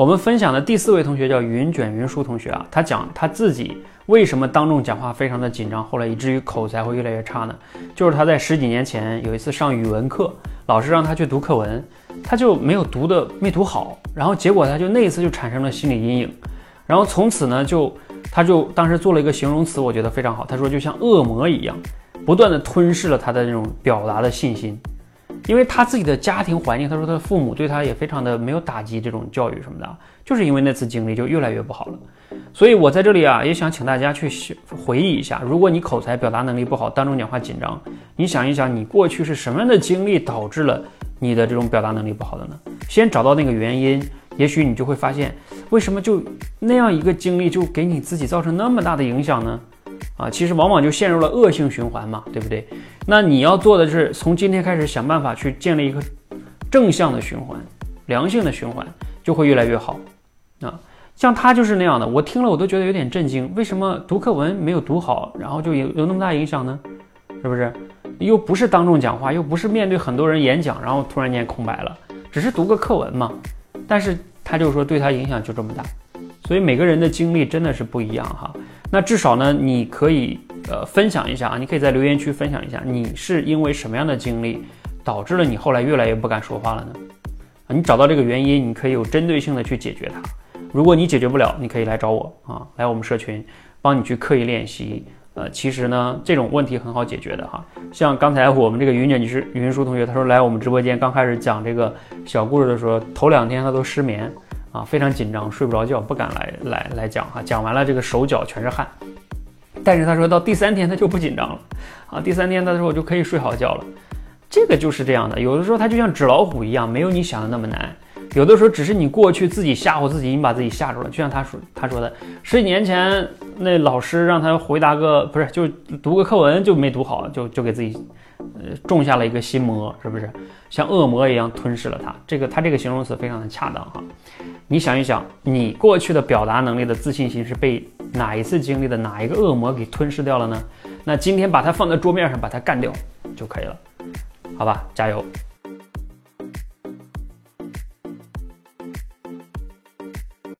我们分享的第四位同学叫云卷云舒同学啊，他讲他自己为什么当众讲话非常的紧张，后来以至于口才会越来越差呢？就是他在十几年前有一次上语文课，老师让他去读课文，他就没有读的没读好，然后结果他就那一次就产生了心理阴影，然后从此呢就他就当时做了一个形容词，我觉得非常好，他说就像恶魔一样，不断的吞噬了他的那种表达的信心。因为他自己的家庭环境，他说他的父母对他也非常的没有打击这种教育什么的，就是因为那次经历就越来越不好了。所以我在这里啊，也想请大家去回忆一下，如果你口才表达能力不好，当众讲话紧张，你想一想，你过去是什么样的经历导致了你的这种表达能力不好的呢？先找到那个原因，也许你就会发现，为什么就那样一个经历就给你自己造成那么大的影响呢？啊，其实往往就陷入了恶性循环嘛，对不对？那你要做的是从今天开始想办法去建立一个正向的循环，良性的循环就会越来越好。啊，像他就是那样的，我听了我都觉得有点震惊，为什么读课文没有读好，然后就有有那么大影响呢？是不是？又不是当众讲话，又不是面对很多人演讲，然后突然间空白了，只是读个课文嘛。但是他就说对他影响就这么大，所以每个人的经历真的是不一样哈。那至少呢，你可以呃分享一下啊，你可以在留言区分享一下，你是因为什么样的经历导致了你后来越来越不敢说话了呢？啊，你找到这个原因，你可以有针对性的去解决它。如果你解决不了，你可以来找我啊，来我们社群帮你去刻意练习。呃，其实呢，这种问题很好解决的哈。像刚才我们这个云卷就是云舒同学，他说来我们直播间刚开始讲这个小故事的时候，头两天他都失眠。啊，非常紧张，睡不着觉，不敢来来来讲哈。讲完了，这个手脚全是汗。但是他说到第三天他就不紧张了，啊，第三天他说我就可以睡好觉了。这个就是这样的，有的时候他就像纸老虎一样，没有你想的那么难。有的时候只是你过去自己吓唬自己，你把自己吓住了。就像他说他说的，十几年前那老师让他回答个不是，就读个课文就没读好，就就给自己呃种下了一个心魔，是不是？像恶魔一样吞噬了他。这个他这个形容词非常的恰当哈。你想一想，你过去的表达能力的自信心是被哪一次经历的哪一个恶魔给吞噬掉了呢？那今天把它放在桌面上，把它干掉就可以了，好吧？加油！